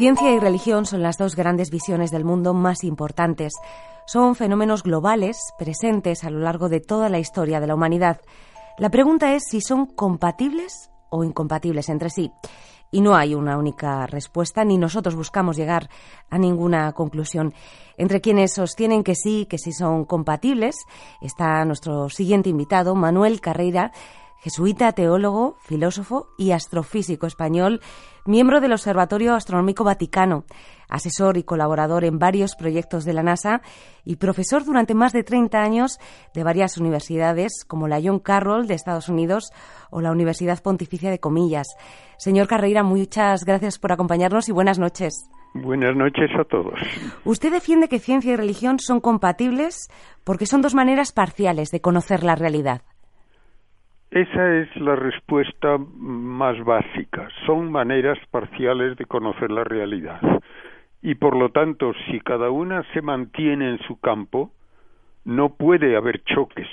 Ciencia y religión son las dos grandes visiones del mundo más importantes. Son fenómenos globales presentes a lo largo de toda la historia de la humanidad. La pregunta es si son compatibles o incompatibles entre sí. Y no hay una única respuesta, ni nosotros buscamos llegar a ninguna conclusión. Entre quienes sostienen que sí, que sí son compatibles, está nuestro siguiente invitado, Manuel Carreira, jesuita, teólogo, filósofo y astrofísico español, miembro del Observatorio Astronómico Vaticano, asesor y colaborador en varios proyectos de la NASA y profesor durante más de 30 años de varias universidades como la John Carroll de Estados Unidos o la Universidad Pontificia de Comillas. Señor Carreira, muchas gracias por acompañarnos y buenas noches. Buenas noches a todos. Usted defiende que ciencia y religión son compatibles porque son dos maneras parciales de conocer la realidad. Esa es la respuesta más básica. Son maneras parciales de conocer la realidad. Y por lo tanto, si cada una se mantiene en su campo, no puede haber choques.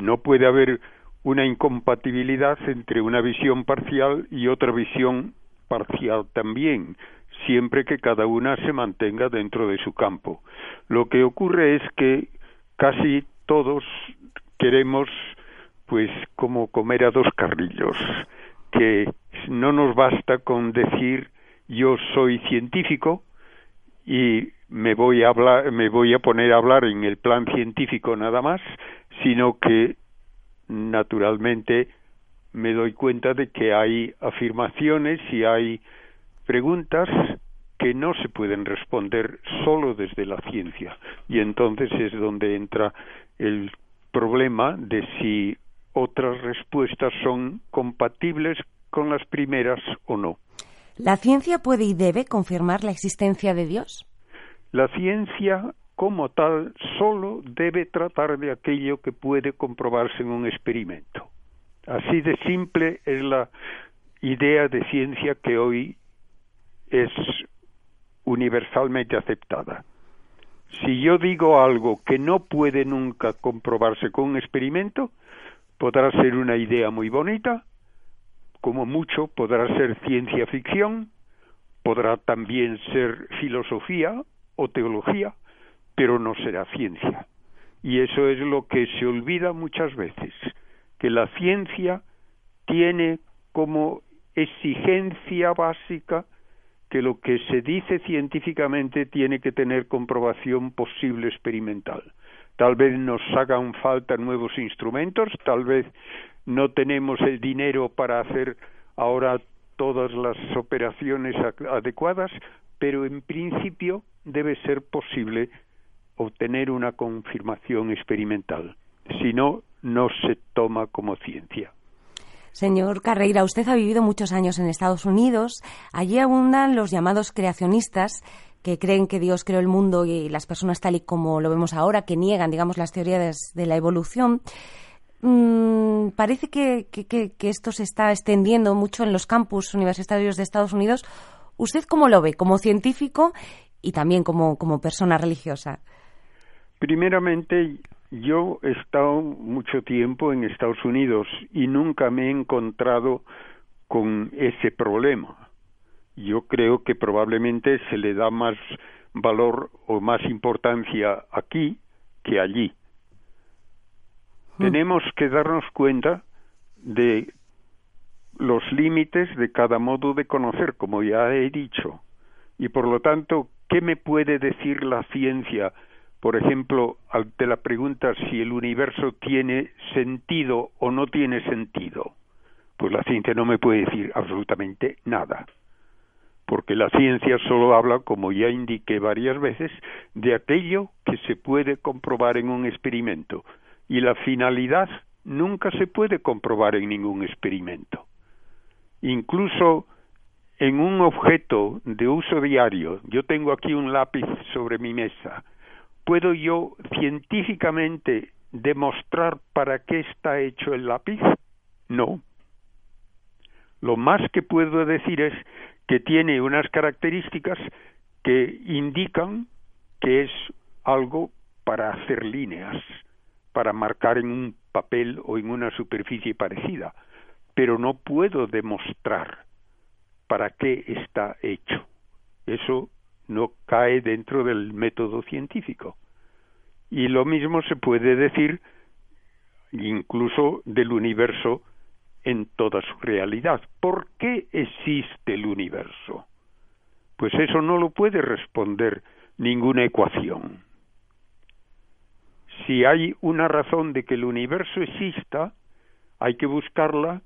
No puede haber una incompatibilidad entre una visión parcial y otra visión parcial también, siempre que cada una se mantenga dentro de su campo. Lo que ocurre es que casi todos queremos pues como comer a dos carrillos, que no nos basta con decir yo soy científico y me voy a hablar, me voy a poner a hablar en el plan científico nada más, sino que naturalmente me doy cuenta de que hay afirmaciones y hay preguntas que no se pueden responder solo desde la ciencia. Y entonces es donde entra el problema de si otras respuestas son compatibles con las primeras o no. ¿La ciencia puede y debe confirmar la existencia de Dios? La ciencia como tal solo debe tratar de aquello que puede comprobarse en un experimento. Así de simple es la idea de ciencia que hoy es universalmente aceptada. Si yo digo algo que no puede nunca comprobarse con un experimento, podrá ser una idea muy bonita, como mucho podrá ser ciencia ficción, podrá también ser filosofía o teología, pero no será ciencia. Y eso es lo que se olvida muchas veces, que la ciencia tiene como exigencia básica que lo que se dice científicamente tiene que tener comprobación posible experimental tal vez nos hagan falta nuevos instrumentos, tal vez no tenemos el dinero para hacer ahora todas las operaciones adecuadas, pero en principio debe ser posible obtener una confirmación experimental. Si no, no se toma como ciencia. Señor Carreira, usted ha vivido muchos años en Estados Unidos. Allí abundan los llamados creacionistas que creen que Dios creó el mundo y las personas tal y como lo vemos ahora, que niegan, digamos, las teorías de la evolución. Mm, parece que, esto se está extendiendo mucho en los campus universitarios de Estados Unidos. ¿Usted cómo lo ve, como científico y también como, como persona religiosa? Primeramente, yo he estado mucho tiempo en Estados Unidos y nunca me he encontrado con ese problema yo creo que probablemente se le da más valor o más importancia aquí que allí. Hmm. Tenemos que darnos cuenta de los límites de cada modo de conocer, como ya he dicho. Y por lo tanto, ¿qué me puede decir la ciencia, por ejemplo, ante la pregunta si el universo tiene sentido o no tiene sentido? Pues la ciencia no me puede decir absolutamente nada porque la ciencia solo habla, como ya indiqué varias veces, de aquello que se puede comprobar en un experimento, y la finalidad nunca se puede comprobar en ningún experimento. Incluso en un objeto de uso diario, yo tengo aquí un lápiz sobre mi mesa, ¿puedo yo científicamente demostrar para qué está hecho el lápiz? No. Lo más que puedo decir es que tiene unas características que indican que es algo para hacer líneas, para marcar en un papel o en una superficie parecida, pero no puedo demostrar para qué está hecho. Eso no cae dentro del método científico. Y lo mismo se puede decir incluso del universo en toda su realidad. ¿Por qué existe el universo? Pues eso no lo puede responder ninguna ecuación. Si hay una razón de que el universo exista, hay que buscarla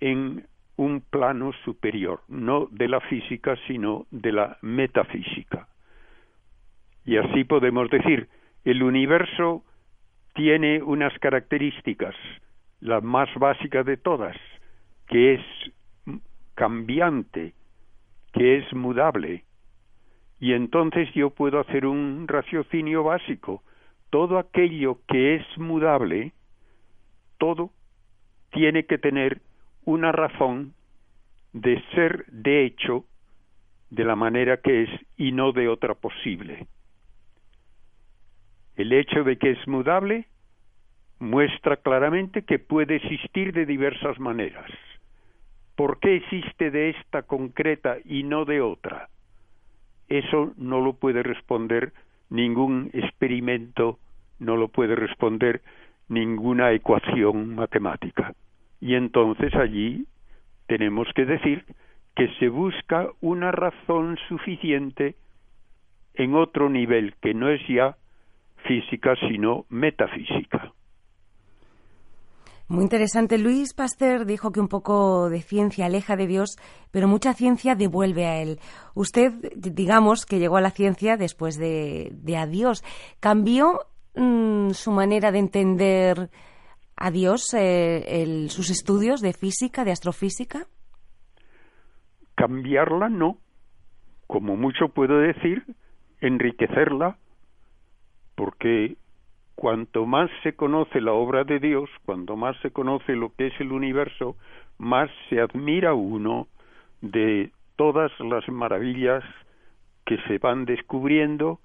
en un plano superior, no de la física, sino de la metafísica. Y así podemos decir, el universo tiene unas características, la más básica de todas, que es cambiante, que es mudable. Y entonces yo puedo hacer un raciocinio básico. Todo aquello que es mudable, todo tiene que tener una razón de ser de hecho de la manera que es y no de otra posible. El hecho de que es mudable muestra claramente que puede existir de diversas maneras. ¿Por qué existe de esta concreta y no de otra? Eso no lo puede responder ningún experimento, no lo puede responder ninguna ecuación matemática. Y entonces allí tenemos que decir que se busca una razón suficiente en otro nivel que no es ya física sino metafísica. Muy interesante. Luis Pasteur dijo que un poco de ciencia aleja de Dios, pero mucha ciencia devuelve a él. Usted, digamos, que llegó a la ciencia después de, a Dios. ¿Cambió mm, su manera de entender a Dios eh, sus estudios de física, de astrofísica? Cambiarla no. Como mucho puedo decir, enriquecerla, porque cuanto más se conoce la obra de Dios, cuanto más se conoce lo que es el universo, más se admira uno de todas las maravillas que se van descubriendo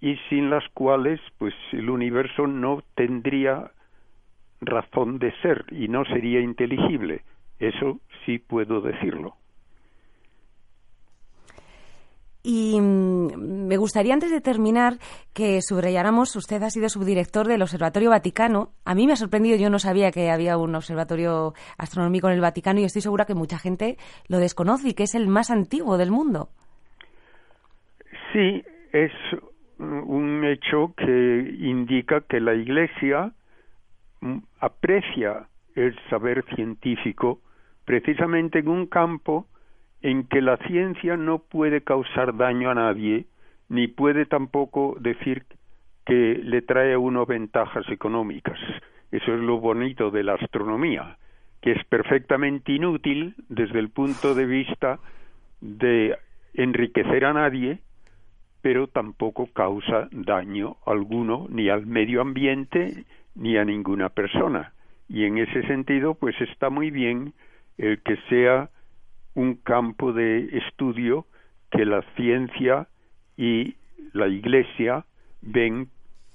y sin las cuales pues el universo no tendría razón de ser y no sería inteligible. Eso sí puedo decirlo. Y mm, me gustaría antes de terminar que subrayáramos, usted ha sido subdirector del Observatorio Vaticano. A mí me ha sorprendido, yo no sabía que había un observatorio astronómico en el Vaticano y estoy segura que mucha gente lo desconoce y que es el más antiguo del mundo. Sí, es un hecho que indica que la Iglesia mm, aprecia el saber científico precisamente en un campo en que la ciencia no puede causar daño a nadie, ni puede tampoco decir que le trae a uno ventajas económicas. Eso es lo bonito de la astronomía, que es perfectamente inútil desde el punto de vista de enriquecer a nadie, pero tampoco causa daño alguno ni al medio ambiente ni a ninguna persona. Y en ese sentido, pues está muy bien el que sea un campo de estudio que la ciencia y la Iglesia ven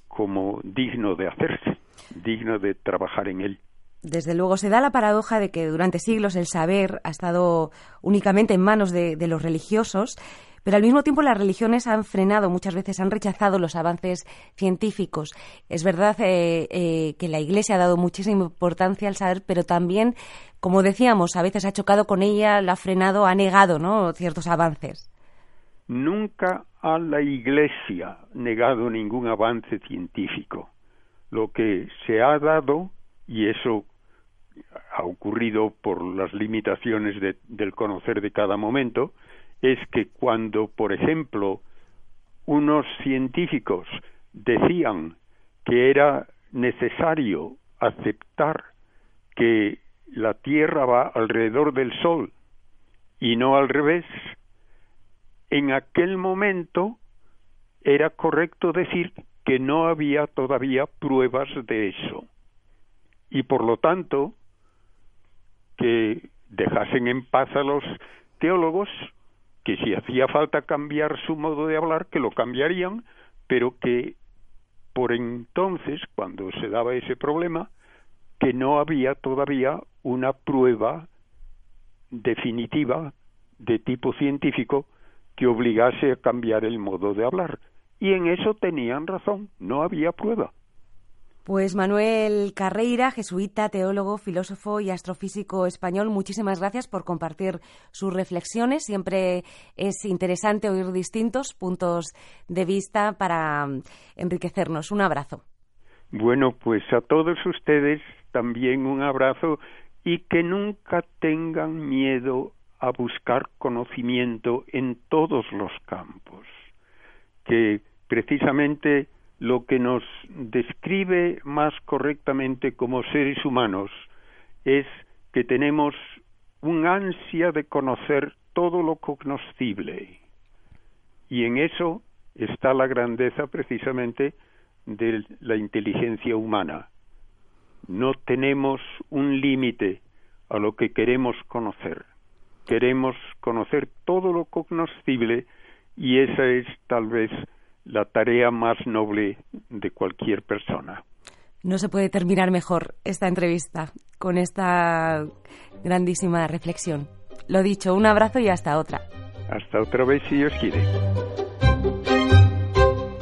como digno de hacerse, digno de trabajar en él. Desde luego, se da la paradoja de que durante siglos el saber ha estado únicamente en manos de, los religiosos pero al mismo tiempo las religiones han frenado, muchas veces han rechazado los avances científicos. Es verdad eh, eh, que la Iglesia ha dado muchísima importancia al saber, pero también, como decíamos, a veces ha chocado con ella, la ha frenado, ha negado ¿no? ciertos avances. Nunca ha la Iglesia negado ningún avance científico. Lo que se ha dado, y eso ha ocurrido por las limitaciones del conocer de cada momento, es que cuando, por ejemplo, unos científicos decían que era necesario aceptar que la Tierra va alrededor del Sol y no al revés, en aquel momento era correcto decir que no había todavía pruebas de eso. Y por lo tanto que dejasen en paz a los teólogos que si hacía falta cambiar su modo de hablar, que lo cambiarían, pero que por entonces, cuando se daba ese problema, que no había todavía una prueba definitiva de tipo científico que obligase a cambiar el modo de hablar. Y en eso tenían razón, no había prueba. Pues Manuel Carreira, jesuita, teólogo, filósofo y astrofísico español, muchísimas gracias por compartir sus reflexiones. Siempre es interesante oír distintos puntos de vista para enriquecernos. Un abrazo. Bueno, pues a todos ustedes también un abrazo y que nunca tengan miedo a buscar conocimiento en todos los campos, que precisamente lo que nos describe más correctamente como seres humanos es que tenemos un ansia de conocer todo lo cognoscible. Y en eso está la grandeza precisamente de la inteligencia humana. No tenemos un límite a lo que queremos conocer. Queremos conocer todo lo cognoscible y esa es tal vez la tarea más noble de cualquier persona. No se puede terminar mejor esta entrevista con esta grandísima reflexión. Lo dicho, un abrazo y hasta otra. Hasta otra vez si Dios quiere.